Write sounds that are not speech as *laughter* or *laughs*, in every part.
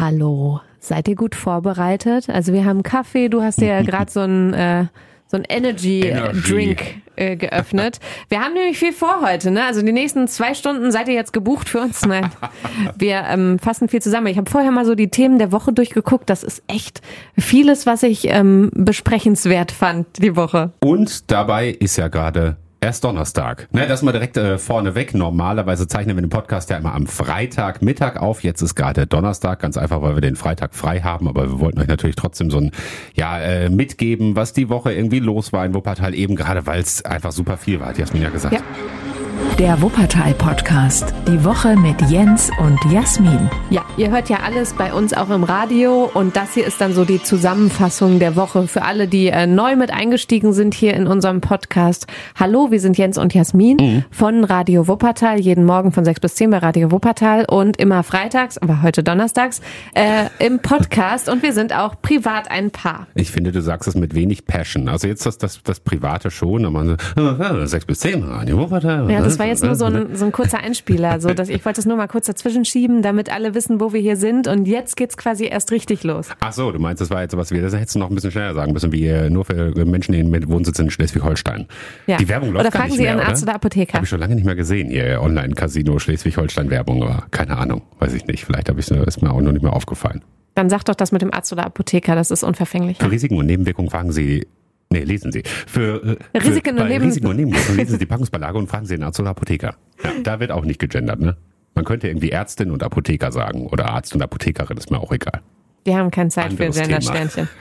Hallo, seid ihr gut vorbereitet? Also wir haben Kaffee, du hast ja *laughs* gerade so ein äh, so ein Energy, Energy. Drink äh, geöffnet. Wir haben nämlich viel vor heute, ne? Also die nächsten zwei Stunden seid ihr jetzt gebucht für uns. Nein, *laughs* wir ähm, fassen viel zusammen. Ich habe vorher mal so die Themen der Woche durchgeguckt. Das ist echt vieles, was ich ähm, besprechenswert fand die Woche. Und dabei ist ja gerade erst Donnerstag. Ne, das mal direkt äh, vorneweg. Normalerweise zeichnen wir den Podcast ja immer am Freitag Mittag auf. Jetzt ist gerade Donnerstag, ganz einfach, weil wir den Freitag frei haben. Aber wir wollten euch natürlich trotzdem so ein ja äh, mitgeben, was die Woche irgendwie los war in Wuppertal, eben gerade weil es einfach super viel war, hat Jasmin ja gesagt. Ja. Der Wuppertal-Podcast. Die Woche mit Jens und Jasmin. Ja, ihr hört ja alles bei uns auch im Radio und das hier ist dann so die Zusammenfassung der Woche für alle, die äh, neu mit eingestiegen sind hier in unserem Podcast. Hallo, wir sind Jens und Jasmin von Radio Wuppertal, jeden Morgen von 6 bis 10 bei Radio Wuppertal und immer freitags, aber heute donnerstags, äh, im Podcast und wir sind auch privat ein Paar. Ich finde, du sagst es mit wenig Passion. Also jetzt das, das, das Private schon, aber so, sechs bis zehn Radio Wuppertal. Ja, das war jetzt nur so ein, so ein kurzer Einspieler, so dass ich wollte es nur mal kurz dazwischen schieben, damit alle wissen, wo wir hier sind und jetzt geht's quasi erst richtig los. Ach so, du meinst, das war jetzt sowas wie, das hättest du noch ein bisschen schneller sagen müssen, wie äh, nur für Menschen die mit Wohnsitz in Schleswig-Holstein. Ja. Die Werbung läuft Oder gar fragen nicht Sie mehr, Ihren oder? Arzt oder Apotheker. Habe ich schon lange nicht mehr gesehen, ihr Online-Casino Schleswig-Holstein-Werbung, aber keine Ahnung, weiß ich nicht. Vielleicht habe ich ist mir auch noch nicht mehr aufgefallen. Dann sag doch das mit dem Arzt oder Apotheker, das ist unverfänglich. Für Risiken und Nebenwirkungen fragen Sie, nee, lesen Sie. Für, äh, Risiken für, Risiken und Nebenwirkungen lesen Sie die Packungsbeilage und fragen Sie den Arzt oder Apotheker. Ja, da wird auch nicht gegendert, ne? Man könnte irgendwie Ärztin und Apotheker sagen oder Arzt und Apothekerin, ist mir auch egal. Wir haben keine Zeit Anderes für. Gender-Sternchen. *laughs*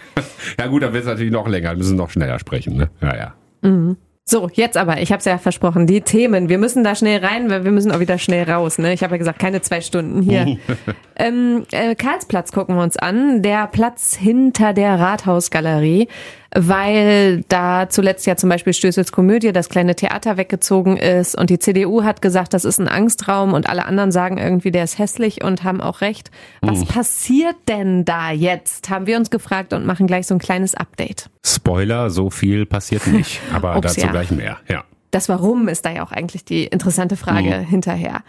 Ja gut, dann wird es natürlich noch länger, müssen noch schneller sprechen, ne? Ja, ja. So, jetzt aber, ich habe es ja versprochen, die Themen. Wir müssen da schnell rein, weil wir müssen auch wieder schnell raus. Ne? Ich habe ja gesagt, keine zwei Stunden hier. *laughs* ähm, äh, Karlsplatz gucken wir uns an. Der Platz hinter der Rathausgalerie, weil da zuletzt ja zum Beispiel Stößels Komödie, das kleine Theater weggezogen ist und die CDU hat gesagt, das ist ein Angstraum und alle anderen sagen irgendwie, der ist hässlich und haben auch recht. Was passiert denn da jetzt? Haben wir uns gefragt und machen gleich so ein kleines Update. Spoiler, so viel passiert nicht, *laughs* aber Ups, dazu ja. gleich mehr, ja. Das Warum ist da ja auch eigentlich die interessante Frage hinterher.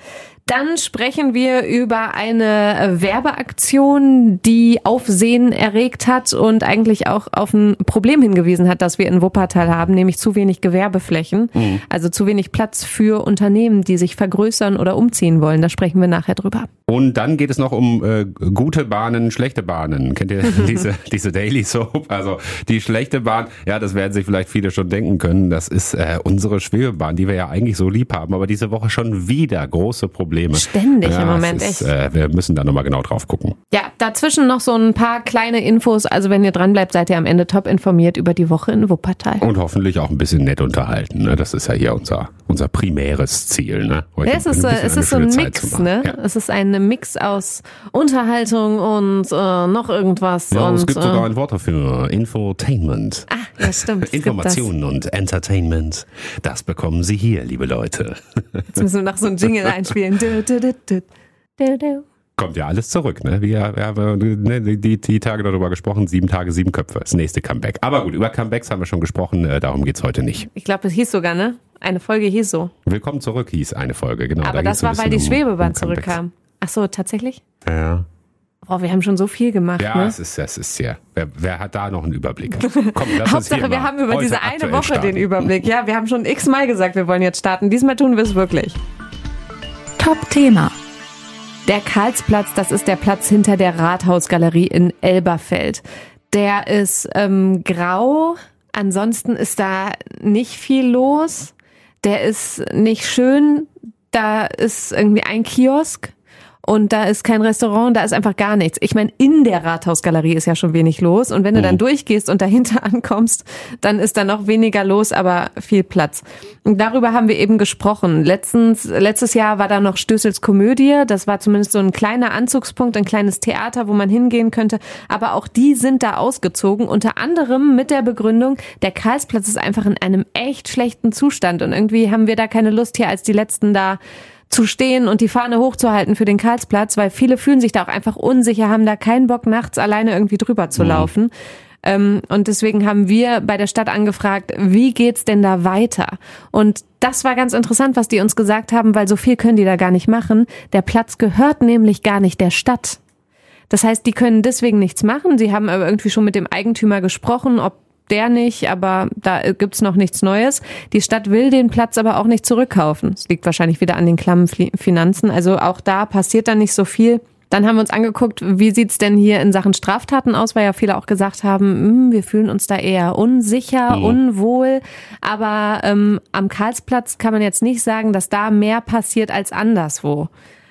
Dann sprechen wir über eine äh, Werbeaktion, die Aufsehen erregt hat und eigentlich auch auf ein Problem hingewiesen hat, das wir in Wuppertal haben, nämlich zu wenig Gewerbeflächen, also zu wenig Platz für Unternehmen, die sich vergrößern oder umziehen wollen. Da sprechen wir nachher drüber. Und dann geht es noch um äh, gute Bahnen, schlechte Bahnen. Kennt ihr *laughs* diese, diese Daily Soap? Also die schlechte Bahn, ja, das werden sich vielleicht viele schon denken können. Das ist äh, unsere Schwebebahn, die wir ja eigentlich so lieb haben, aber diese Woche schon wieder große Probleme. Ständig ja, im Moment, ist, echt. Äh, wir müssen da nochmal genau drauf gucken. Ja, dazwischen noch so ein paar kleine Infos. Also wenn ihr dran bleibt, seid ihr am Ende top informiert über die Woche in Wuppertal. Und hoffentlich auch ein bisschen nett unterhalten. Ne? Das ist ja hier unser, unser primäres Ziel. Ne? Ja, es ist, äh, es ist so ein Zeit Mix, ne? Ja. Es ist ein Mix aus Unterhaltung und äh, noch irgendwas. Ja, und, es gibt äh, sogar ein Wort dafür. Infotainment. Ah, ja, stimmt. Informationen und Entertainment. Das bekommen Sie hier, liebe Leute. Jetzt müssen wir noch so ein Jingle einspielen. *laughs* Kommt ja alles zurück, ne? Wir, wir haben ne, die, die Tage darüber gesprochen, sieben Tage, sieben Köpfe. Das nächste Comeback. Aber gut, über Comebacks haben wir schon gesprochen, äh, darum geht's heute nicht. Ich glaube, es hieß sogar, ne? Eine Folge hieß so. Willkommen zurück hieß eine Folge, genau. Aber da das war, weil die um- Schwebebahn um zurückkam. Ach so, tatsächlich? Ja, Boah, wir haben schon so viel gemacht, ja ne? es ist, es ist sehr. Wer, wer hat da noch einen Überblick? Komm, lass Hauptsache, wir haben über diese eine Woche starten. den Überblick. Ja, wir haben schon x-mal gesagt, wir wollen jetzt starten. Diesmal tun wir es wirklich. Top-Thema. Der Karlsplatz, das ist der Platz hinter der Rathausgalerie in Elberfeld. Der ist ähm, grau, ansonsten ist da nicht viel los. Der ist nicht schön, da ist irgendwie ein Kiosk und da ist kein Restaurant, da ist einfach gar nichts. Ich meine, in der Rathausgalerie ist ja schon wenig los und wenn du dann durchgehst und dahinter *laughs* ankommst, dann ist da noch weniger los, aber viel Platz. Und darüber haben wir eben gesprochen. Letztens, letztes Jahr war da noch Stößels Komödie, das war zumindest so ein kleiner Anzugspunkt, ein kleines Theater, wo man hingehen könnte, aber auch die sind da ausgezogen, unter anderem mit der Begründung, der Karlsplatz ist einfach in einem echt schlechten Zustand und irgendwie haben wir da keine Lust hier als die Letzten da zu stehen und die Fahne hochzuhalten für den Karlsplatz, weil viele fühlen sich da auch einfach unsicher, haben da keinen Bock, nachts alleine irgendwie drüber zu laufen. Ähm, und deswegen haben wir bei der Stadt angefragt, wie geht's denn da weiter? Und das war ganz interessant, was die uns gesagt haben, weil so viel können die da gar nicht machen. Der Platz gehört nämlich gar nicht der Stadt. Das heißt, die können deswegen nichts machen. Sie haben aber irgendwie schon mit dem Eigentümer gesprochen, ob der nicht, aber da gibt's noch nichts Neues. Die Stadt will den Platz aber auch nicht zurückkaufen. Es liegt wahrscheinlich wieder an den klammen Finanzen. Also auch da passiert dann nicht so viel. Dann haben wir uns angeguckt, wie sieht's denn hier in Sachen Straftaten aus, weil ja viele auch gesagt haben, hm, wir fühlen uns da eher unsicher, mhm. unwohl. Aber ähm, am Karlsplatz kann man jetzt nicht sagen, dass da mehr passiert als anderswo.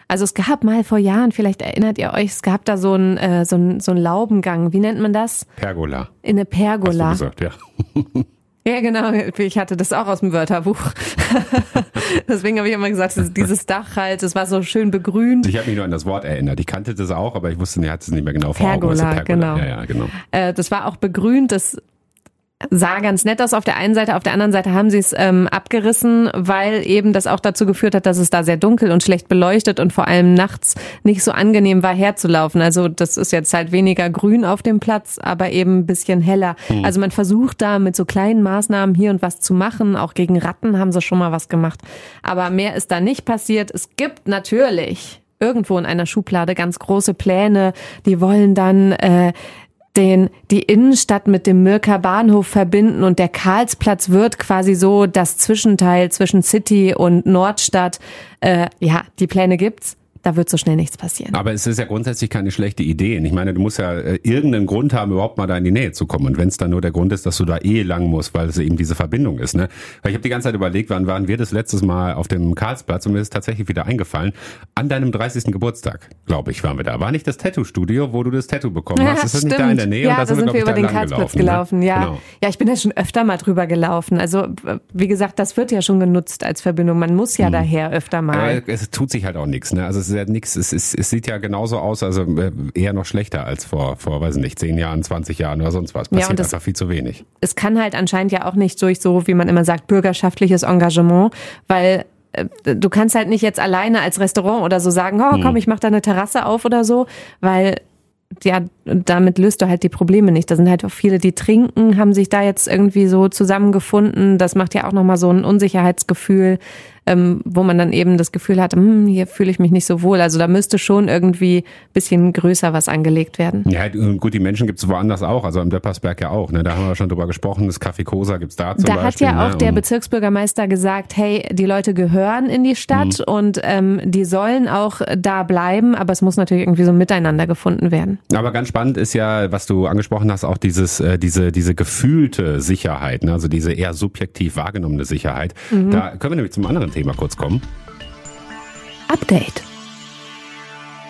Also es gab mal vor Jahren, vielleicht erinnert ihr euch, es gab da so einen äh, so ein, so ein Laubengang. Wie nennt man das? Pergola. In eine Pergola. Hast du gesagt, ja. *laughs* Ja, genau. Ich hatte das auch aus dem Wörterbuch. *laughs* Deswegen habe ich immer gesagt, dieses Dach halt, es war so schön begrünt. Ich habe mich nur an das Wort erinnert. Ich kannte das auch, aber ich wusste, ich hatte es nicht mehr genau vor Pergola, Augen. Pergola, genau. Ja, ja, genau. Äh, das war auch begrünt. Das sah ganz nett aus auf der einen Seite, auf der anderen Seite haben sie es ähm, abgerissen, weil eben das auch dazu geführt hat, dass es da sehr dunkel und schlecht beleuchtet und vor allem nachts nicht so angenehm war herzulaufen. Also das ist jetzt halt weniger grün auf dem Platz, aber eben ein bisschen heller. Mhm. Also man versucht da mit so kleinen Maßnahmen hier und was zu machen. Auch gegen Ratten haben sie schon mal was gemacht. Aber mehr ist da nicht passiert. Es gibt natürlich irgendwo in einer Schublade ganz große Pläne. Die wollen dann äh, den, die Innenstadt mit dem Mirker Bahnhof verbinden und der Karlsplatz wird quasi so das Zwischenteil zwischen City und Nordstadt. Äh, ja, die Pläne gibt's da wird so schnell nichts passieren. Aber es ist ja grundsätzlich keine schlechte Idee. Ich meine, du musst ja äh, irgendeinen Grund haben, überhaupt mal da in die Nähe zu kommen. Und wenn es dann nur der Grund ist, dass du da eh lang musst, weil es eben diese Verbindung ist. Ne? Weil ich habe die ganze Zeit überlegt, wann waren wir das letztes Mal auf dem Karlsplatz und mir ist tatsächlich wieder eingefallen. An deinem 30. Geburtstag, glaube ich, waren wir da. War nicht das Tattoo-Studio, wo du das Tattoo bekommen hast? Ja, ist das stimmt. nicht da in der Nähe? Ja, und da sind, wir, wir über den Karlsplatz gelaufen. Ne? Ja. Genau. ja, ich bin ja schon öfter mal drüber gelaufen. Also wie gesagt, das wird ja schon genutzt als Verbindung. Man muss ja hm. daher öfter mal. Aber es tut sich halt auch nichts. Ne? Also ist ja nichts. Es ist es, sieht ja genauso aus, also äh, eher noch schlechter als vor, vor, weiß nicht, zehn Jahren, 20 Jahren oder sonst was. Passiert ja, einfach viel zu wenig. Es kann halt anscheinend ja auch nicht durch so, wie man immer sagt, bürgerschaftliches Engagement, weil äh, du kannst halt nicht jetzt alleine als Restaurant oder so sagen, oh komm, hm. ich mach da eine Terrasse auf oder so, weil ja, damit löst du halt die Probleme nicht. Da sind halt auch viele, die trinken, haben sich da jetzt irgendwie so zusammengefunden. Das macht ja auch nochmal so ein Unsicherheitsgefühl ähm, wo man dann eben das Gefühl hatte, hm, hier fühle ich mich nicht so wohl. Also da müsste schon irgendwie bisschen größer was angelegt werden. Ja, gut, die Menschen gibt es woanders auch, also am Deppersberg ja auch. Ne? Da haben wir schon drüber gesprochen, das Café Cosa gibt's da zum da Beispiel. Da hat ja auch ne? der Bezirksbürgermeister gesagt, hey, die Leute gehören in die Stadt mhm. und ähm, die sollen auch da bleiben, aber es muss natürlich irgendwie so miteinander gefunden werden. Aber ganz spannend ist ja, was du angesprochen hast, auch dieses, äh, diese, diese gefühlte Sicherheit, ne? also diese eher subjektiv wahrgenommene Sicherheit. Mhm. Da können wir nämlich zum anderen Thema Thema kurz kommen. Update.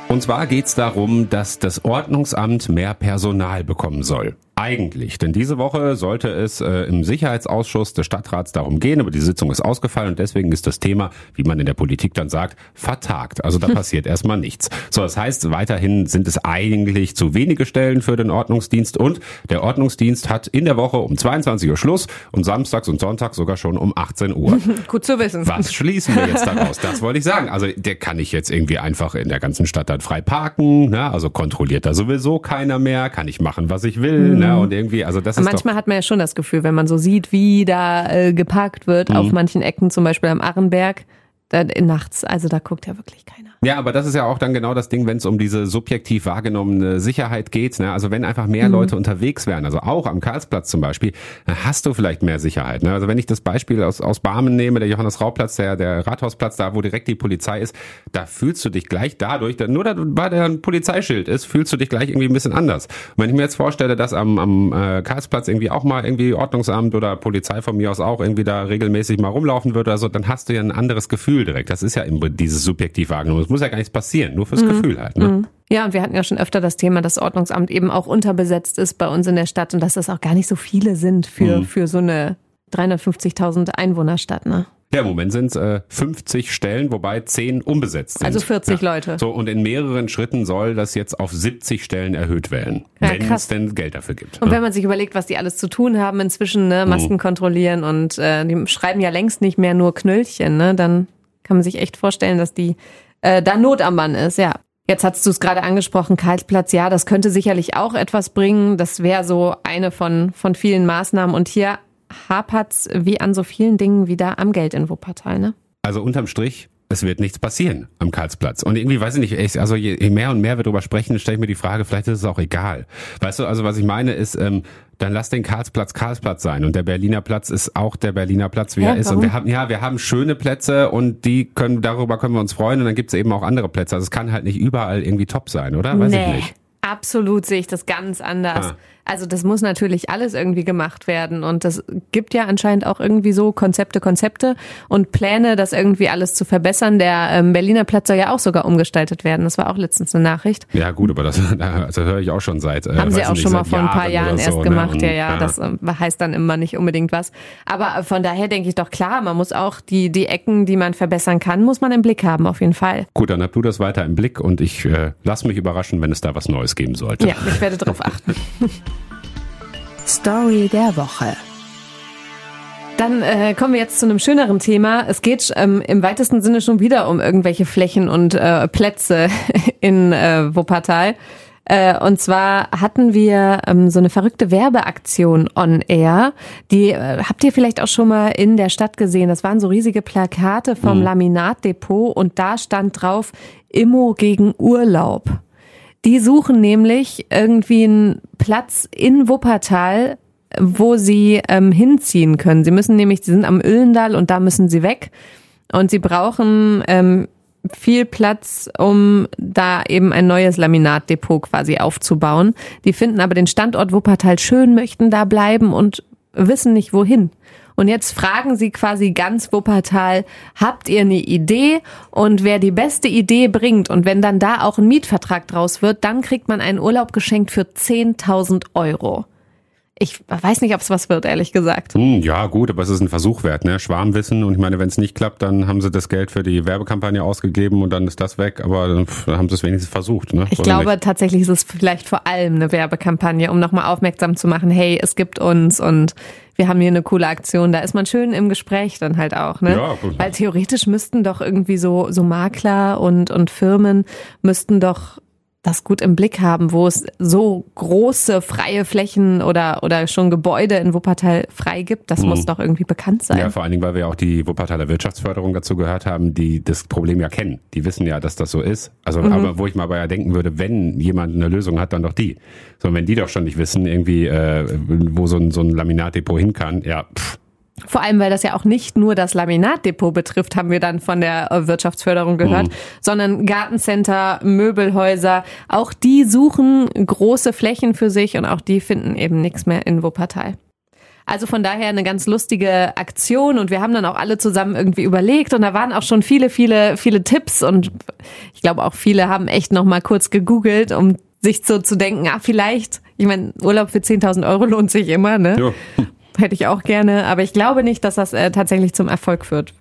Und zwar geht es darum, dass das Ordnungsamt mehr Personal bekommen soll. Eigentlich, denn diese Woche sollte es äh, im Sicherheitsausschuss des Stadtrats darum gehen, aber die Sitzung ist ausgefallen und deswegen ist das Thema, wie man in der Politik dann sagt, vertagt. Also da *laughs* passiert erstmal nichts. So, das heißt, weiterhin sind es eigentlich zu wenige Stellen für den Ordnungsdienst und der Ordnungsdienst hat in der Woche um 22 Uhr Schluss und samstags und sonntags sogar schon um 18 Uhr. *laughs* Gut zu wissen. Was schließen wir jetzt daraus? Das wollte ich sagen. Also der kann ich jetzt irgendwie einfach in der ganzen Stadt dann frei parken, ne? also kontrolliert da sowieso keiner mehr, kann ich machen, was ich will. Mhm. Ne? Und irgendwie, also das ist Manchmal hat man ja schon das Gefühl, wenn man so sieht, wie da äh, geparkt wird, mhm. auf manchen Ecken, zum Beispiel am Arrenberg, da, nachts, also da guckt ja wirklich keiner. Ja, aber das ist ja auch dann genau das Ding, wenn es um diese subjektiv wahrgenommene Sicherheit geht. Ne? Also wenn einfach mehr mhm. Leute unterwegs wären, also auch am Karlsplatz zum Beispiel, dann hast du vielleicht mehr Sicherheit. Ne? Also wenn ich das Beispiel aus, aus Barmen nehme, der Johannes Rauplatz, der, der Rathausplatz, da wo direkt die Polizei ist, da fühlst du dich gleich dadurch, nur da, weil da ein Polizeischild ist, fühlst du dich gleich irgendwie ein bisschen anders. Und wenn ich mir jetzt vorstelle, dass am, am äh, Karlsplatz irgendwie auch mal irgendwie Ordnungsamt oder Polizei von mir aus auch irgendwie da regelmäßig mal rumlaufen würde oder so, dann hast du ja ein anderes Gefühl direkt. Das ist ja eben dieses subjektiv wahrgenommen muss ja gar nichts passieren, nur fürs mhm. Gefühl halt. Ne? Mhm. Ja, und wir hatten ja schon öfter das Thema, dass Ordnungsamt eben auch unterbesetzt ist bei uns in der Stadt und dass das auch gar nicht so viele sind für, mhm. für so eine 350.000 Einwohnerstadt. Ne? Ja, im Moment sind es äh, 50 Stellen, wobei 10 unbesetzt sind. Also 40 ja. Leute. So, und in mehreren Schritten soll das jetzt auf 70 Stellen erhöht werden, ja, wenn es denn Geld dafür gibt. Und ja. wenn man sich überlegt, was die alles zu tun haben inzwischen, ne, Masken mhm. kontrollieren und äh, die schreiben ja längst nicht mehr nur Knöllchen, ne, dann kann man sich echt vorstellen, dass die äh, da Not am Mann ist, ja. Jetzt hast du es gerade angesprochen, Kaltplatz, ja, das könnte sicherlich auch etwas bringen. Das wäre so eine von, von vielen Maßnahmen. Und hier hapert's wie an so vielen Dingen wieder am Geld in Wuppertal, ne? Also unterm Strich es wird nichts passieren am Karlsplatz. Und irgendwie weiß ich nicht, also je mehr und mehr wir darüber sprechen, stelle ich mir die Frage, vielleicht ist es auch egal. Weißt du, also was ich meine ist, ähm, dann lass den Karlsplatz Karlsplatz sein und der Berliner Platz ist auch der Berliner Platz, wie ja, er ist. Warum? Und wir haben ja, wir haben schöne Plätze und die können darüber können wir uns freuen und dann gibt es eben auch andere Plätze. Also es kann halt nicht überall irgendwie top sein, oder? Weiß nee. ich nicht. Absolut sehe ich das ganz anders. Ah. Also das muss natürlich alles irgendwie gemacht werden und das gibt ja anscheinend auch irgendwie so Konzepte, Konzepte und Pläne, das irgendwie alles zu verbessern. Der ähm, Berliner Platz soll ja auch sogar umgestaltet werden. Das war auch letztens eine Nachricht. Ja gut, aber das, *laughs* das höre ich auch schon seit. Äh, Haben sie auch nicht, schon mal vor ein paar Jahren erst so, ne? gemacht. Ne? ja, ja, ja, das äh, heißt dann immer nicht unbedingt was. Aber von daher denke ich doch klar, man muss auch die die Ecken, die man verbessern kann, muss man im Blick haben auf jeden Fall. Gut, dann habt du das weiter im Blick und ich äh, lass mich überraschen, wenn es da was Neues geben sollte. Ja, ich werde darauf *laughs* achten. Story der Woche. Dann äh, kommen wir jetzt zu einem schöneren Thema. Es geht ähm, im weitesten Sinne schon wieder um irgendwelche Flächen und äh, Plätze *laughs* in äh, Wuppertal. Äh, und zwar hatten wir ähm, so eine verrückte Werbeaktion on air. Die äh, habt ihr vielleicht auch schon mal in der Stadt gesehen. Das waren so riesige Plakate vom mhm. Laminatdepot und da stand drauf Immo gegen Urlaub. Die suchen nämlich irgendwie einen Platz in Wuppertal, wo sie ähm, hinziehen können. Sie müssen nämlich, sie sind am Öllendal und da müssen sie weg. Und sie brauchen ähm, viel Platz, um da eben ein neues Laminatdepot quasi aufzubauen. Die finden aber den Standort Wuppertal schön, möchten da bleiben und wissen nicht wohin. Und jetzt fragen sie quasi ganz Wuppertal, habt ihr eine Idee? Und wer die beste Idee bringt und wenn dann da auch ein Mietvertrag draus wird, dann kriegt man einen Urlaub geschenkt für 10.000 Euro. Ich weiß nicht, ob es was wird, ehrlich gesagt. Hm, ja, gut, aber es ist ein Versuch wert, ne? Schwarmwissen. Und ich meine, wenn es nicht klappt, dann haben sie das Geld für die Werbekampagne ausgegeben und dann ist das weg. Aber dann haben sie es wenigstens versucht, ne? Ich Oder glaube nicht? tatsächlich ist es vielleicht vor allem eine Werbekampagne, um nochmal aufmerksam zu machen, hey, es gibt uns und wir haben hier eine coole Aktion. Da ist man schön im Gespräch dann halt auch, ne? Ja, gut. Weil theoretisch müssten doch irgendwie so, so Makler und, und Firmen müssten doch das gut im Blick haben, wo es so große freie Flächen oder, oder schon Gebäude in Wuppertal frei gibt. Das mhm. muss doch irgendwie bekannt sein. Ja, vor allen Dingen, weil wir auch die Wuppertaler Wirtschaftsförderung dazu gehört haben, die das Problem ja kennen. Die wissen ja, dass das so ist. Also, mhm. aber wo ich mal bei ja denken würde, wenn jemand eine Lösung hat, dann doch die. So, wenn die doch schon nicht wissen, irgendwie, äh, wo so ein, so ein Laminatdepot hin kann, ja, pff vor allem, weil das ja auch nicht nur das Laminatdepot betrifft, haben wir dann von der äh, Wirtschaftsförderung gehört, mhm. sondern Gartencenter, Möbelhäuser, auch die suchen große Flächen für sich und auch die finden eben nichts mehr in Wuppertal. Also von daher eine ganz lustige Aktion und wir haben dann auch alle zusammen irgendwie überlegt und da waren auch schon viele, viele, viele Tipps und ich glaube auch viele haben echt noch mal kurz gegoogelt, um sich so zu denken, ah vielleicht, ich meine Urlaub für 10.000 Euro lohnt sich immer, ne? Ja hätte ich auch gerne, aber ich glaube nicht, dass das äh, tatsächlich zum Erfolg führt.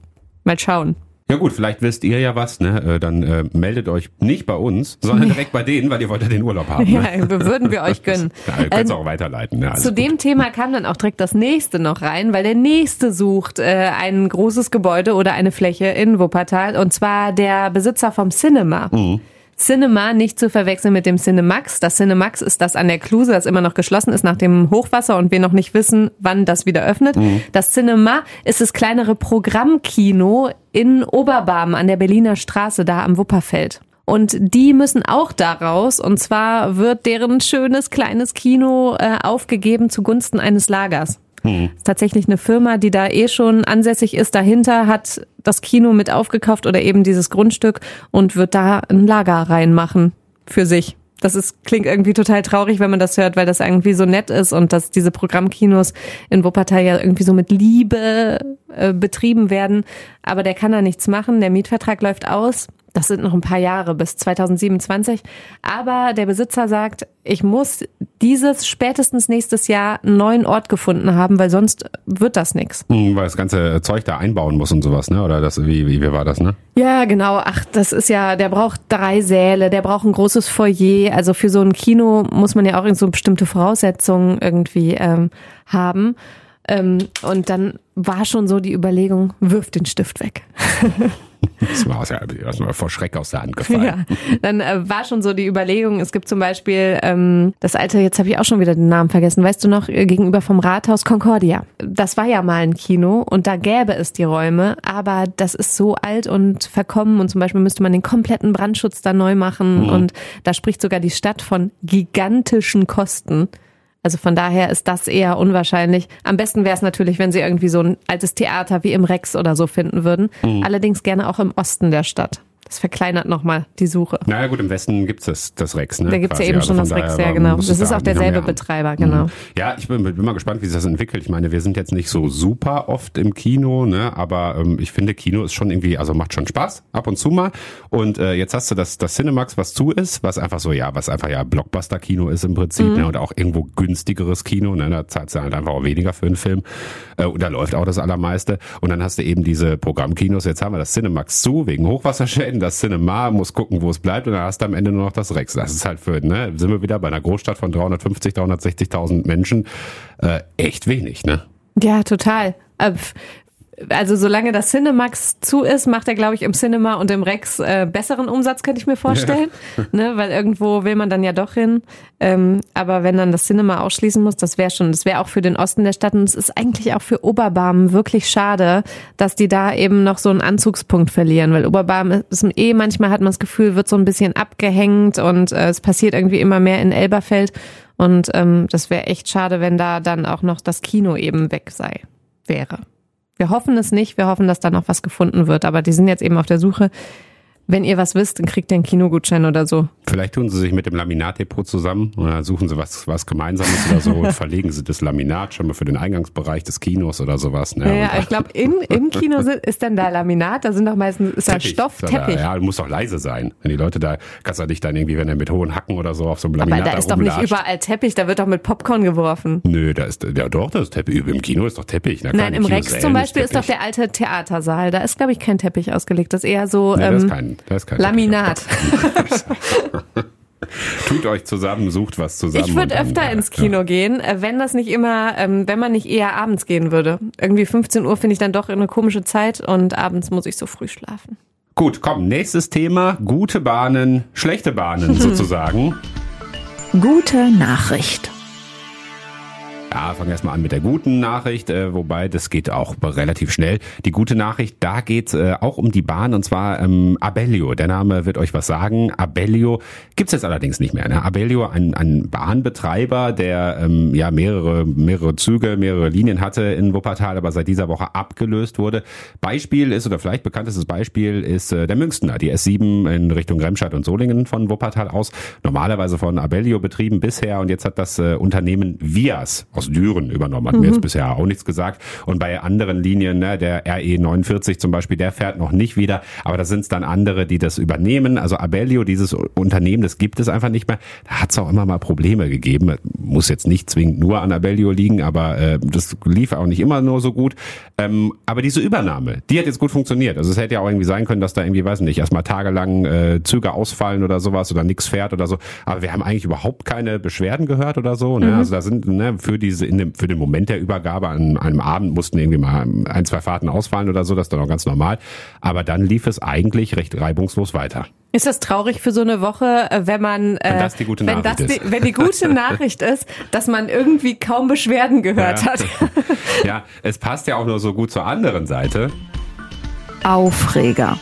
Mal schauen. Ja gut, vielleicht wisst ihr ja was, ne? Äh, dann äh, meldet euch nicht bei uns, sondern *laughs* direkt bei denen, weil ihr wollt ja den Urlaub haben. *laughs* Ne? Ja, würden wir euch gönnen. *laughs* ja, ihr könnt ähm, auch weiterleiten. Ja, zu gut. dem Thema kam dann auch direkt das nächste noch rein, weil der nächste sucht äh, ein großes Gebäude oder eine Fläche in Wuppertal und zwar der Besitzer vom Cinema. Mhm. Cinema nicht zu verwechseln mit dem Cinemax. Das Cinemax ist das an der Kluse, das immer noch geschlossen ist nach dem Hochwasser und wir noch nicht wissen, wann das wieder öffnet. Mhm. Das Cinema ist das kleinere Programmkino in Oberbarm an der Berliner Straße, da am Wupperfeld. Und die müssen auch daraus. Und zwar wird deren schönes kleines Kino äh, aufgegeben zugunsten eines Lagers. Mhm. Ist tatsächlich eine Firma, die da eh schon ansässig ist. Dahinter hat das Kino mit aufgekauft oder eben dieses Grundstück und wird da ein Lager reinmachen für sich. Das ist, klingt irgendwie total traurig, wenn man das hört, weil das irgendwie so nett ist und dass diese Programmkinos in Wuppertal ja irgendwie so mit Liebe äh, betrieben werden. Aber der kann da nichts machen. Der Mietvertrag läuft aus. Das sind noch ein paar Jahre bis 2027. Aber der Besitzer sagt, ich muss dieses spätestens nächstes Jahr einen neuen Ort gefunden haben, weil sonst wird das nichts. Hm, weil das ganze Zeug da einbauen muss und sowas, ne? Oder das, wie, wie, wie war das, ne? Ja, genau. Ach, das ist ja, der braucht drei Säle, der braucht ein großes Foyer. Also für so ein Kino muss man ja auch so bestimmte Voraussetzungen irgendwie ähm, haben. Ähm, und dann war schon so die Überlegung, wirf den Stift weg. *laughs* Das war ja erstmal vor Schreck aus der Hand gefallen. Ja, dann äh, war schon so die Überlegung, es gibt zum Beispiel ähm, das alte, jetzt habe ich auch schon wieder den Namen vergessen, weißt du noch, äh, gegenüber vom Rathaus Concordia. Das war ja mal ein Kino und da gäbe es die Räume, aber das ist so alt und verkommen und zum Beispiel müsste man den kompletten Brandschutz da neu machen mhm. und da spricht sogar die Stadt von gigantischen Kosten. Also von daher ist das eher unwahrscheinlich. Am besten wäre es natürlich, wenn sie irgendwie so ein altes Theater wie im Rex oder so finden würden. Mhm. Allerdings gerne auch im Osten der Stadt. Das verkleinert nochmal die Suche. Naja gut, im Westen gibt's das, das Rex. Ne? Da gibt's ja eben also schon das Rex, ja genau. Das ist auch derselbe Betreiber, genau. Mhm. Ja, ich bin, bin mal gespannt, wie sich das entwickelt. Ich meine, wir sind jetzt nicht so super oft im Kino, ne? aber ähm, ich finde, Kino ist schon irgendwie, also macht schon Spaß, ab und zu mal. Und äh, jetzt hast du das, das Cinemax, was zu ist, was einfach so, ja, was einfach ja Blockbuster-Kino ist im Prinzip, mhm. ne? oder auch irgendwo günstigeres Kino, ne? da zahlst du halt einfach auch weniger für einen Film. Äh, und da läuft auch das Allermeiste. Und dann hast du eben diese Programmkinos, jetzt haben wir das Cinemax zu, wegen Hochwasserschäden das Cinema, muss gucken, wo es bleibt und dann hast du am Ende nur noch das Rex. Das ist halt für, ne, sind wir wieder bei einer Großstadt von 350, 360.000 Menschen, äh, echt wenig, ne? Ja, total. Also solange das Cinemax zu ist, macht er, glaube ich, im Cinema und im Rex äh, besseren Umsatz, könnte ich mir vorstellen. Ja. *laughs* Ne, weil irgendwo will man dann ja doch hin. Ähm, aber wenn dann das Cinema ausschließen muss, das wäre schon, das wäre auch für den Osten der Stadt und es ist eigentlich auch für Oberbarmen wirklich schade, dass die da eben noch so einen Anzugspunkt verlieren, weil Oberbarmen ist eh manchmal hat man das Gefühl, wird so ein bisschen abgehängt und äh, es passiert irgendwie immer mehr in Elberfeld und ähm, das wäre echt schade, wenn da dann auch noch das Kino eben weg sei, wäre. Wir hoffen es nicht, wir hoffen, dass da noch was gefunden wird, aber die sind jetzt eben auf der Suche wenn ihr was wisst, dann kriegt ihr einen Kinogutschein oder so. Vielleicht tun sie sich mit dem Laminatdepot zusammen oder suchen sie was, was Gemeinsames oder so und *laughs* verlegen sie das Laminat schon mal für den Eingangsbereich des Kinos oder sowas. Ne? Ja, ja ich glaube, im *laughs* Kino ist dann da Laminat, da sind doch meistens ist da Stoff, Teppich. Da, ja, muss doch leise sein. Wenn die Leute da, kannst du dich dann irgendwie, wenn er mit hohen Hacken oder so auf so einem Laminat Aber da ist doch nicht überall Teppich, da wird doch mit Popcorn geworfen. Nö, da ist, ja doch, das ist Teppich. Im Kino ist doch Teppich. Na, Nein, im Rex zum Beispiel ist doch der alte Theatersaal. Da ist, glaube ich, kein Teppich ausgelegt. Das ist eher so. Nee, ähm, das ist kein. Laminat. *laughs* Tut euch zusammen, sucht was zusammen. Ich würde öfter dann, ins Kino ja. gehen, äh, wenn das nicht immer, ähm, wenn man nicht eher abends gehen würde. Irgendwie 15 Uhr finde ich dann doch eine komische Zeit und abends muss ich so früh schlafen. Gut, komm, nächstes Thema. Gute Bahnen, schlechte Bahnen *laughs* sozusagen. Gute Nachricht. Ja, fangen wir erstmal an mit der guten Nachricht, äh, wobei das geht auch relativ schnell. Die gute Nachricht, da geht äh, auch um die Bahn und zwar ähm, Abellio. Der Name wird euch was sagen. Abellio gibt's jetzt allerdings nicht mehr. Ne? Abellio, ein, ein Bahnbetreiber, der ähm, ja mehrere, mehrere Züge, mehrere Linien hatte in Wuppertal, aber seit dieser Woche abgelöst wurde. Beispiel ist, oder vielleicht bekanntestes Beispiel ist äh, der Münchner, die S7 in Richtung Remscheid und Solingen von Wuppertal aus. Normalerweise von Abellio betrieben bisher und jetzt hat das äh, Unternehmen Vias aus Düren übernommen. Hat mhm. mir jetzt bisher auch nichts gesagt. Und bei anderen Linien, ne, der RE 49 zum Beispiel, der fährt noch nicht wieder. Aber da sind es dann andere, die das übernehmen. Also Abellio, dieses Unternehmen, das gibt es einfach nicht mehr. Da hat es auch immer mal Probleme gegeben. Muss jetzt nicht zwingend nur an Abellio liegen, aber äh, das lief auch nicht immer nur so gut. Ähm, aber diese Übernahme, die hat jetzt gut funktioniert. Also es hätte ja auch irgendwie sein können, dass da irgendwie, weiß nicht, erstmal tagelang äh, Züge ausfallen oder sowas oder nichts fährt oder so. Aber wir haben eigentlich überhaupt keine Beschwerden gehört oder so. Ne? Mhm. Also da sind ne, für die diese in dem, für den Moment der Übergabe an einem Abend mussten irgendwie mal ein, zwei Fahrten ausfallen oder so, das ist dann auch ganz normal. Aber dann lief es eigentlich recht reibungslos weiter. Ist das traurig für so eine Woche, äh, wenn man, äh, wenn das die gute Nachricht wenn das die, wenn die gute *laughs* Nachricht ist, dass man irgendwie kaum Beschwerden gehört ja. hat? *laughs* ja, es passt ja auch nur so gut zur anderen Seite. Aufreger.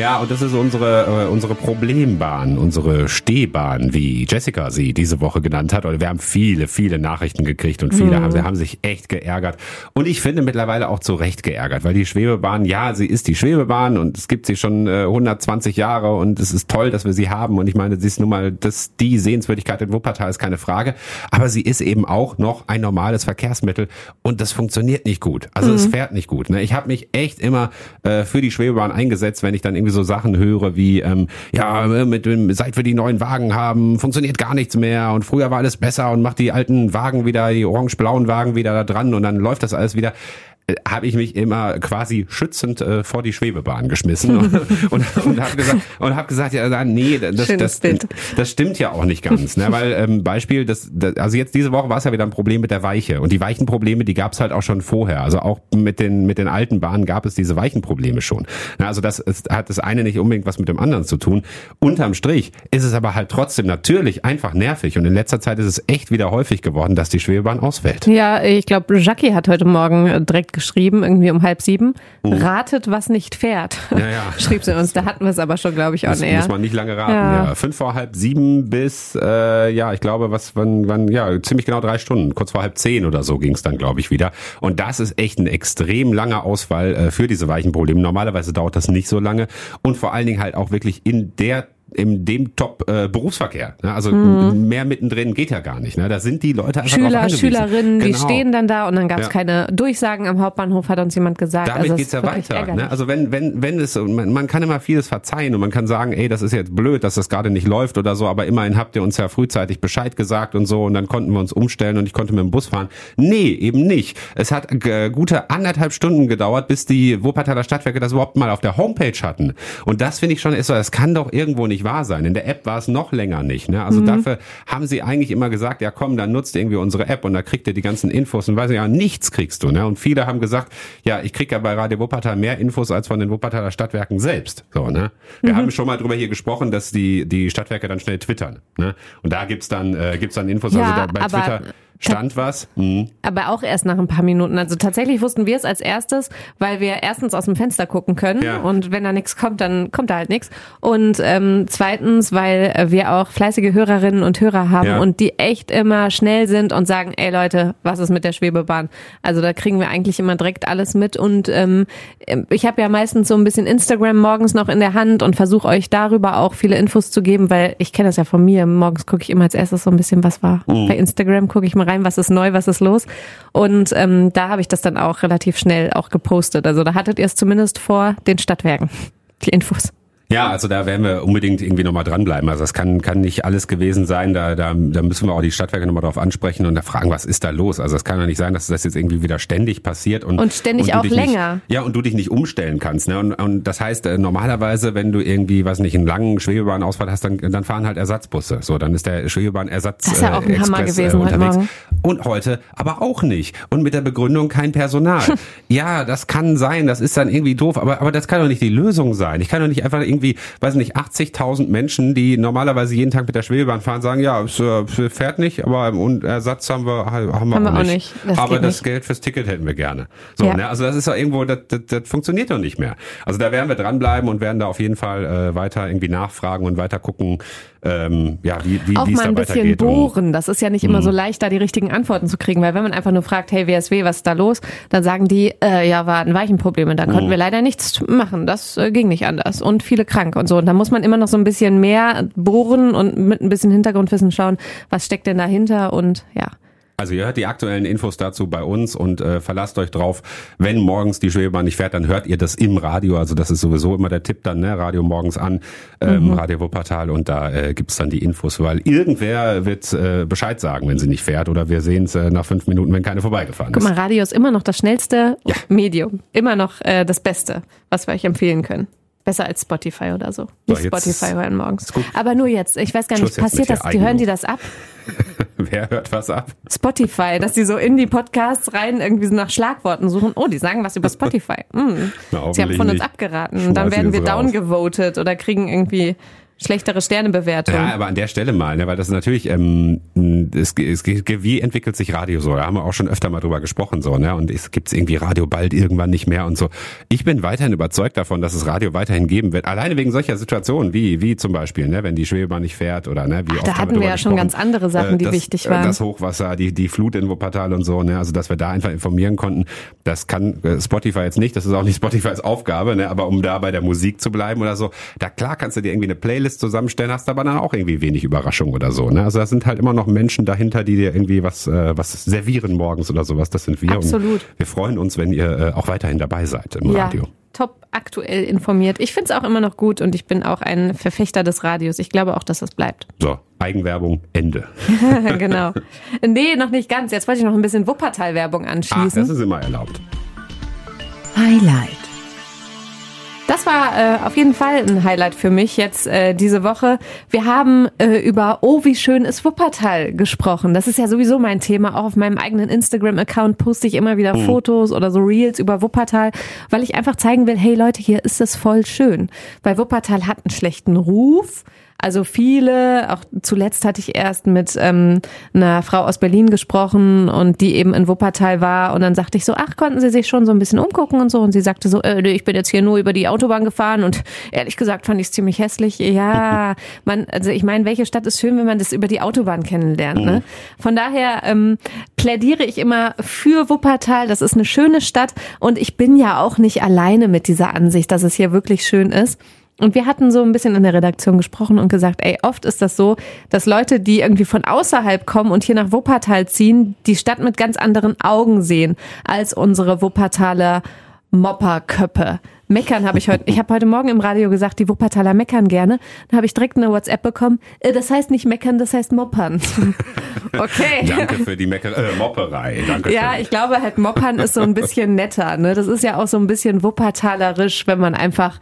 Ja, und das ist unsere, äh, unsere Problembahn, unsere Stehbahn, wie Jessica sie diese Woche genannt hat. Und wir haben viele, viele Nachrichten gekriegt und viele mhm. haben, haben sich echt geärgert. Und ich finde mittlerweile auch zu Recht geärgert, weil die Schwebebahn, ja, sie ist die Schwebebahn und es gibt sie schon äh, 120 Jahre und es ist toll, dass wir sie haben. Und ich meine, sie ist nun mal das, die Sehenswürdigkeit in Wuppertal, ist keine Frage. Aber sie ist eben auch noch ein normales Verkehrsmittel und das funktioniert nicht gut. Also mhm. es fährt nicht gut. Ne? Ich habe mich echt immer äh, für die Schwebebahn eingesetzt, wenn ich dann irgendwie irgendwie so Sachen höre wie, ähm, ja, mit dem, seit wir die neuen Wagen haben, funktioniert gar nichts mehr und früher war alles besser und macht die alten Wagen wieder, die orange-blauen Wagen wieder da dran und dann läuft das alles wieder habe ich mich immer quasi schützend äh, vor die Schwebebahn geschmissen und, *laughs* und, und habe gesagt, und hab gesagt, ja, nee, das, das, das stimmt ja auch nicht ganz. Ne? Weil ähm, Beispiel, das, das, also jetzt diese Woche war es ja wieder ein Problem mit der Weiche. Und die weichen Probleme, die gab es halt auch schon vorher. Also auch mit den, mit den alten Bahnen gab es diese weichen Probleme schon. Na, also das ist, hat das eine nicht unbedingt was mit dem anderen zu tun. Unterm Strich ist es aber halt trotzdem natürlich einfach nervig. Und in letzter Zeit ist es echt wieder häufig geworden, dass die Schwebebahn ausfällt. Ja, ich glaube, Jackie hat heute Morgen direkt geschrieben, irgendwie um halb sieben. Uh. Ratet, was nicht fährt. Ja, ja. *laughs* Schrieb sie uns. Da hatten wir es aber schon, glaube ich, auch näher. Muss man nicht lange raten. Ja. ja. Fünf vor halb sieben bis, äh, ja, ich glaube, was, wann, wann, ja, ziemlich genau drei Stunden. Kurz vor halb zehn oder so ging es dann, glaube ich, wieder. Und das ist echt ein extrem langer Ausfall äh, für diese weichen Probleme. Normalerweise dauert das nicht so lange. Und vor allen Dingen halt auch wirklich in der in dem Top äh, Berufsverkehr. Ne? Also mhm. mehr mittendrin geht ja gar nicht. Ne? Da sind die Leute einfach Schüler, Schülerinnen, genau. die stehen dann da und dann gab es ja. keine Durchsagen am Hauptbahnhof, hat uns jemand gesagt. Damit also geht's ja weiter. Ne? Also wenn wenn wenn es man, man kann immer vieles verzeihen und man kann sagen, ey, das ist jetzt blöd, dass das gerade nicht läuft oder so, aber immerhin habt ihr uns ja frühzeitig Bescheid gesagt und so und dann konnten wir uns umstellen und ich konnte mit dem Bus fahren. Nee, eben nicht. Es hat äh, gute anderthalb Stunden gedauert, bis die Wuppertaler Stadtwerke das überhaupt mal auf der Homepage hatten. Und das finde ich schon ist so, das kann doch irgendwo nicht wahr sein. In der App war es noch länger nicht. Ne? Also mhm. dafür haben sie eigentlich immer gesagt, ja komm, dann nutzt irgendwie unsere App und da kriegt ihr die ganzen Infos und weiß nicht, ja, nichts kriegst du. Ne? Und viele haben gesagt, ja, ich krieg ja bei Radio Wuppertal mehr Infos als von den Wuppertaler Stadtwerken selbst. So, ne? Wir mhm. haben schon mal drüber hier gesprochen, dass die, die Stadtwerke dann schnell twittern. Ne? Und da gibt's dann, äh, gibt's dann Infos, ja, also da bei Twitter Stand was? Mhm. Aber auch erst nach ein paar Minuten. Also tatsächlich wussten wir es als erstes, weil wir erstens aus dem Fenster gucken können ja. und wenn da nichts kommt, dann kommt da halt nichts. Und ähm, zweitens, weil wir auch fleißige Hörerinnen und Hörer haben ja. und die echt immer schnell sind und sagen, ey Leute, was ist mit der Schwebebahn? Also da kriegen wir eigentlich immer direkt alles mit und ähm, ich habe ja meistens so ein bisschen Instagram morgens noch in der Hand und versuche euch darüber auch viele Infos zu geben, weil ich kenne das ja von mir. Morgens gucke ich immer als erstes so ein bisschen, was war. Mhm. Bei Instagram gucke ich mal rein, was ist neu, was ist los. Und ähm, da habe ich das dann auch relativ schnell auch gepostet. Also da hattet ihr es zumindest vor den Stadtwerken, die Infos. Ja, also da werden wir unbedingt irgendwie nochmal dranbleiben. Also das kann, kann nicht alles gewesen sein. Da, da, da müssen wir auch die Stadtwerke nochmal drauf ansprechen und da fragen, was ist da los? Also es kann ja nicht sein, dass das jetzt irgendwie wieder ständig passiert und, und ständig und auch länger. Nicht, ja, und du dich nicht umstellen kannst. Ne? Und, und das heißt, äh, normalerweise, wenn du irgendwie, was nicht, einen langen Schwebebahnausfall hast, dann, dann fahren halt Ersatzbusse. So, dann ist der Schwebebahnersatz das ist ja auch ein äh, Hammer gewesen äh, unterwegs. Heute Und heute aber auch nicht. Und mit der Begründung kein Personal. *laughs* ja, das kann sein, das ist dann irgendwie doof, aber, aber das kann doch nicht die Lösung sein. Ich kann doch nicht einfach irgendwie, weiß nicht, 80.000 Menschen, die normalerweise jeden Tag mit der Schwebebahn fahren, sagen, ja, es äh, fährt nicht, aber und Ersatz haben wir, haben wir, haben auch, nicht. nicht. Das aber das nicht. Geld fürs Ticket hätten wir gerne. So, ja. ne? Also das ist ja irgendwo, das, das, das funktioniert doch nicht mehr. Also da werden wir dranbleiben und werden da auf jeden Fall äh, weiter irgendwie nachfragen und weiter gucken, ähm, ja, wie, wie auch mal ein bisschen bohren. Das ist ja nicht immer mhm. so leicht, da die richtigen Antworten zu kriegen, weil wenn man einfach nur fragt, hey WSW, was ist da los, dann sagen die, äh, ja, war ein Weichenproblem und da konnten mhm. wir leider nichts machen. Das äh, ging nicht anders und viele krank und so. Und da muss man immer noch so ein bisschen mehr bohren und mit ein bisschen Hintergrundwissen schauen, was steckt denn dahinter und ja. Also ihr hört die aktuellen Infos dazu bei uns und äh, verlasst euch drauf, wenn morgens die Schwebebahn nicht fährt, dann hört ihr das im Radio. Also das ist sowieso immer der Tipp dann, ne? Radio morgens an, ähm, mhm. Radio Wuppertal und da äh, gibt's dann die Infos, weil irgendwer wird äh, Bescheid sagen, wenn sie nicht fährt oder wir sehen es äh, nach fünf Minuten, wenn keine vorbeigefahren ist. Guck mal, Radio ist immer noch das schnellste ja. Medium. Immer noch äh, das Beste, was wir euch empfehlen können. Besser als Spotify oder so. so Nicht Spotify hören morgens. Aber nur jetzt. Ich weiß gar nicht, passiert das? Die hören die das ab? *laughs* Wer hört was ab? Spotify, dass die so in die Podcasts rein irgendwie so nach Schlagworten suchen. Oh, die sagen was über Spotify. *laughs* Hm. Na, Sie haben von uns abgeraten. Dann werden wir downgevotet oder kriegen irgendwie schlechtere Sternebewertung. Ja, aber an der Stelle mal, ne, weil das ist natürlich, ähm, es, es, wie entwickelt sich Radio so? Da haben wir auch schon öfter mal drüber gesprochen so, ne? Und es gibt irgendwie Radio bald irgendwann nicht mehr und so. Ich bin weiterhin überzeugt davon, dass es Radio weiterhin geben wird. Alleine wegen solcher Situationen wie wie zum Beispiel, ne, wenn die Schwebebahn nicht fährt oder ne, wie Ach, oft Da hatten wir, wir ja schon ganz andere Sachen, die das, wichtig waren. Das Hochwasser, die die Flut in Wuppertal und so, ne? Also dass wir da einfach informieren konnten. Das kann äh, Spotify jetzt nicht. Das ist auch nicht *laughs* Spotifys Aufgabe, ne? Aber um da bei der Musik zu bleiben oder so, da klar kannst du dir irgendwie eine Playlist zusammenstellen, hast aber dann auch irgendwie wenig Überraschung oder so. Ne? Also da sind halt immer noch Menschen dahinter, die dir irgendwie was, äh, was servieren morgens oder sowas. Das sind wir. Absolut. Und wir freuen uns, wenn ihr äh, auch weiterhin dabei seid im ja. Radio top aktuell informiert. Ich finde es auch immer noch gut und ich bin auch ein Verfechter des Radios. Ich glaube auch, dass das bleibt. So, Eigenwerbung, Ende. *laughs* genau. Nee, noch nicht ganz. Jetzt wollte ich noch ein bisschen Wuppertal-Werbung anschließen. Ach, das ist immer erlaubt. Highlight. Das war äh, auf jeden Fall ein Highlight für mich jetzt äh, diese Woche. Wir haben äh, über Oh, wie schön ist Wuppertal gesprochen. Das ist ja sowieso mein Thema. Auch auf meinem eigenen Instagram-Account poste ich immer wieder mhm. Fotos oder so Reels über Wuppertal, weil ich einfach zeigen will, hey Leute, hier ist es voll schön. Weil Wuppertal hat einen schlechten Ruf. Also viele, auch zuletzt hatte ich erst mit ähm, einer Frau aus Berlin gesprochen und die eben in Wuppertal war und dann sagte ich so, ach, konnten Sie sich schon so ein bisschen umgucken und so und sie sagte so, äh, ich bin jetzt hier nur über die Autobahn gefahren und *laughs* ehrlich gesagt fand ich es ziemlich hässlich. Ja, *laughs* man, also ich meine, welche Stadt ist schön, wenn man das über die Autobahn kennenlernt. Ne? Mhm. Von daher ähm, plädiere ich immer für Wuppertal. Das ist eine schöne Stadt und ich bin ja auch nicht alleine mit dieser Ansicht, dass es hier wirklich schön ist. Und wir hatten so ein bisschen in der Redaktion gesprochen und gesagt, ey, oft ist das so, dass Leute, die irgendwie von außerhalb kommen und hier nach Wuppertal ziehen, die Stadt mit ganz anderen Augen sehen als unsere Wuppertaler Mopperköppe. Meckern habe ich heute, ich habe heute Morgen im Radio gesagt, die Wuppertaler meckern gerne. Dann habe ich direkt eine WhatsApp bekommen. Äh, das heißt nicht meckern, das heißt moppern. *laughs* Okay. Danke für die Mecker äh, Mopperei. Danke. Ja, ich glaube halt moppern ist so ein bisschen netter. Ne? Das ist ja auch so ein bisschen Wuppertalerisch, wenn man einfach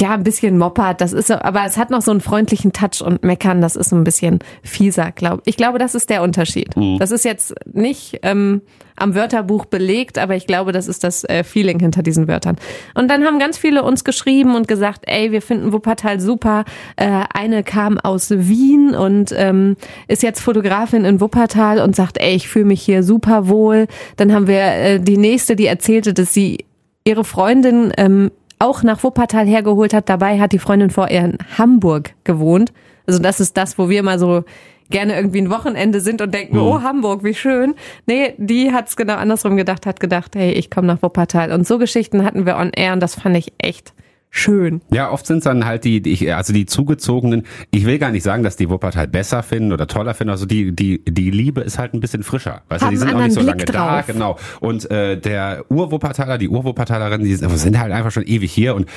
ja, ein bisschen moppert, das ist so, aber es hat noch so einen freundlichen Touch und meckern, das ist so ein bisschen fieser, glaube ich. glaube, das ist der Unterschied. Mhm. Das ist jetzt nicht ähm, am Wörterbuch belegt, aber ich glaube, das ist das äh, Feeling hinter diesen Wörtern. Und dann haben ganz viele uns geschrieben und gesagt, ey, wir finden Wuppertal super. Äh, eine kam aus Wien und ähm, ist jetzt Fotografin in Wuppertal und sagt, ey, ich fühle mich hier super wohl. Dann haben wir äh, die nächste, die erzählte, dass sie ihre Freundin ähm, auch nach Wuppertal hergeholt hat. Dabei hat die Freundin vor ihr in Hamburg gewohnt. Also das ist das, wo wir mal so gerne irgendwie ein Wochenende sind und denken, mhm. oh Hamburg, wie schön. Nee, die hat's genau andersrum gedacht, hat gedacht, hey, ich komme nach Wuppertal. Und so Geschichten hatten wir on air und das fand ich echt schön. Ja, oft sind es dann halt die, die, also die zugezogenen. Ich will gar nicht sagen, dass die Wuppertal halt besser finden oder toller finden. Also die, die, die Liebe ist halt ein bisschen frischer. Weißt du, die sind auch nicht so Blick lange drauf. da, genau. Und äh, der Urwuppertaler, die Urwuppertalerin, die sind halt einfach schon ewig hier und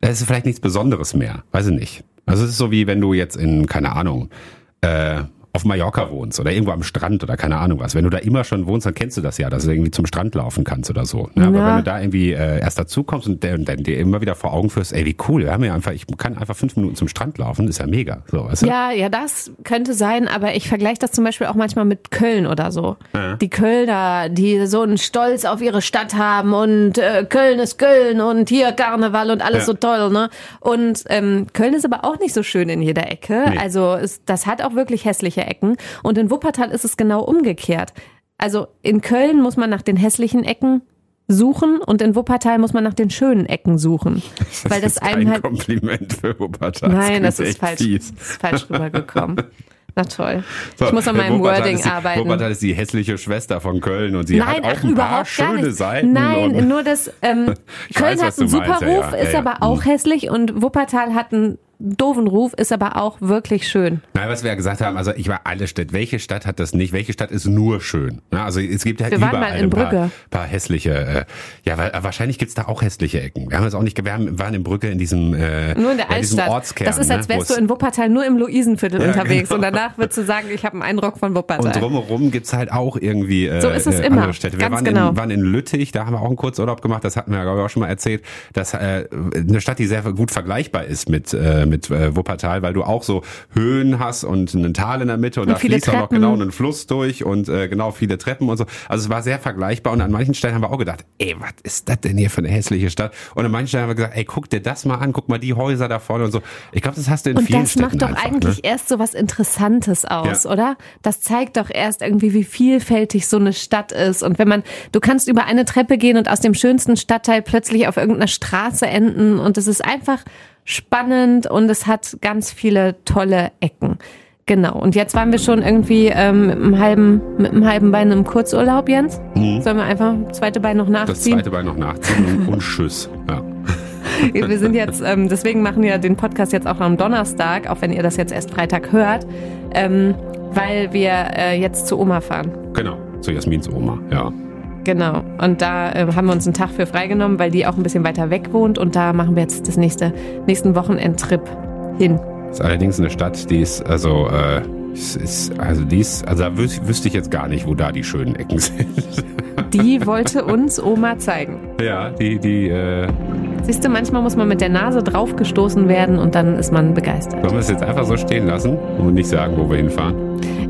es ist vielleicht nichts Besonderes mehr. Weiß ich nicht. Also es ist so wie wenn du jetzt in, keine Ahnung, äh, auf Mallorca wohnst oder irgendwo am Strand oder keine Ahnung was. Wenn du da immer schon wohnst, dann kennst du das ja, dass du irgendwie zum Strand laufen kannst oder so. Ne? Aber ja. wenn du da irgendwie äh, erst dazu kommst und dann dir immer wieder vor Augen führst, ey, wie cool, wir haben ja einfach, ich kann einfach fünf Minuten zum Strand laufen, ist ja mega. So, weißt du? Ja, ja, das könnte sein, aber ich vergleiche das zum Beispiel auch manchmal mit Köln oder so. Ja. Die Kölner, die so einen Stolz auf ihre Stadt haben und äh, Köln ist Köln und hier Karneval und alles ja. so toll, ne? Und ähm, Köln ist aber auch nicht so schön in jeder Ecke. Nee. Also ist, das hat auch wirklich hässliche hässliche Ecken. Und in Wuppertal ist es genau umgekehrt. Also in Köln muss man nach den hässlichen Ecken suchen und in Wuppertal muss man nach den schönen Ecken suchen. *laughs* Das weil das ist einem kein halt Kompliment für Wuppertal. Nein, das, das ist falsch, ist falsch rübergekommen. *laughs* Na toll. So, ich muss an meinem Wording die, arbeiten. Wuppertal ist die hässliche Schwester von Köln und sie Nein, hat auch ach, ein paar schöne Seiten. Nein, nur das ähm, *laughs* Köln weiß, hat einen super meinst, Ruf, ja, ja. ist ja, aber auch hm. hässlich und Wuppertal hat einen doofen Ruf, ist aber auch wirklich schön. Nein, was wir ja gesagt haben, also ich war alle Städte. Welche Stadt hat das nicht? Welche Stadt ist nur schön? Ja, also es gibt ja wir überall ein paar, paar, hässliche, äh, ja, weil, wahrscheinlich gibt's da auch hässliche Ecken. Wir haben es auch nicht, wir haben, waren in Brücke in diesem, äh, nur in der Altstadt. Ortskern. Das ist, als ne, wärst ne, du in Wuppertal nur im Luisenviertel ja, unterwegs genau. und danach würdest du sagen, ich habe einen Eindruck von Wuppertal. Und drumherum gibt's halt auch irgendwie äh, so ist es äh, immer. andere Städte. Wir Ganz waren, genau. in, waren in Lüttich, da haben wir auch einen Kurzurlaub gemacht, das hatten wir glaube ich auch schon mal erzählt, dass äh, eine Stadt, die sehr gut vergleichbar ist mit, äh, mit äh, Wuppertal Tal, weil du auch so Höhen hast und einen Tal in der Mitte und, und da fließt auch noch genau einen Fluss durch und äh, genau viele Treppen und so. Also es war sehr vergleichbar und an manchen Stellen haben wir auch gedacht, ey, was ist das denn hier für eine hässliche Stadt? Und an manchen Stellen haben wir gesagt, ey, guck dir das mal an, guck mal die Häuser da vorne und so. Ich glaube, das hast du in und vielen Städten Und das macht doch einfach, eigentlich ne? erst so was Interessantes aus, ja. oder? Das zeigt doch erst irgendwie, wie vielfältig so eine Stadt ist. Und wenn man, du kannst über eine Treppe gehen und aus dem schönsten Stadtteil plötzlich auf irgendeiner Straße enden und es ist einfach spannend und es hat ganz viele tolle Ecken. Genau. Und jetzt waren wir schon irgendwie ähm, mit, einem halben, mit einem halben Bein im Kurzurlaub, Jens. Mhm. Sollen wir einfach das zweite Bein noch nachziehen? Das zweite Bein noch nachziehen und, Tschüss. Ja. *laughs* Wir sind jetzt, ähm, deswegen machen wir den Podcast jetzt auch am Donnerstag, auch wenn ihr das jetzt erst Freitag hört, ähm, weil wir äh, jetzt zu Oma fahren. Genau, zu Jasmins Oma, ja. Genau. Und da äh, haben wir uns einen Tag für freigenommen, weil die auch ein bisschen weiter weg wohnt. Und da machen wir jetzt das nächste, nächsten Wochenendtrip hin. Ist allerdings eine Stadt, die ist, also, äh, ist, also die ist, also da wüs wüsste ich jetzt gar nicht, wo da die schönen Ecken *laughs* sind. Die wollte uns Oma zeigen. Ja, die, die, äh, Siehst du, manchmal muss man mit der Nase draufgestoßen werden und dann ist man begeistert. sollen wir es jetzt einfach so stehen lassen und nicht sagen, wo wir hinfahren?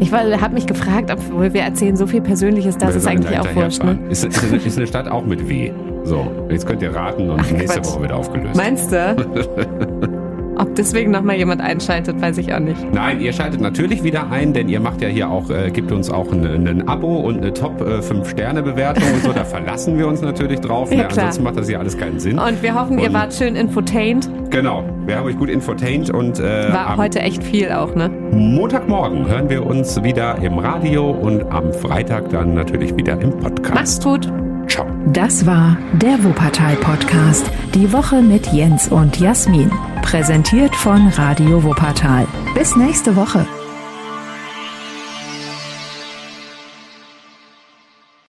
Ich habe mich gefragt, obwohl wir erzählen so viel Persönliches, das ist eigentlich auch wurscht, ne? Ist, ist, eine, ist eine Stadt auch mit W. So, jetzt könnt ihr raten und Ach, nächste Quatsch. Woche wird aufgelöst. Meinst du? *laughs* Ob deswegen nochmal jemand einschaltet, weiß ich auch nicht. Nein, ihr schaltet natürlich wieder ein, denn ihr macht ja hier auch, äh, gibt uns auch ein, Abo und eine Top 5-Sterne-Bewertung und so. Da verlassen wir uns natürlich drauf. Ja, ne? klar. Ansonsten macht das hier alles keinen Sinn. Und wir hoffen, ihr Und- wart schön infotained. Genau, wir haben euch gut infotained und äh, War heute echt viel auch, ne? Montagmorgen hören wir uns wieder im Radio und am Freitag dann natürlich wieder im Podcast. Macht's gut. Ciao. Das war der Wuppertal Podcast. Die Woche mit Jens und Jasmin. Präsentiert von Radio Wuppertal. Bis nächste Woche.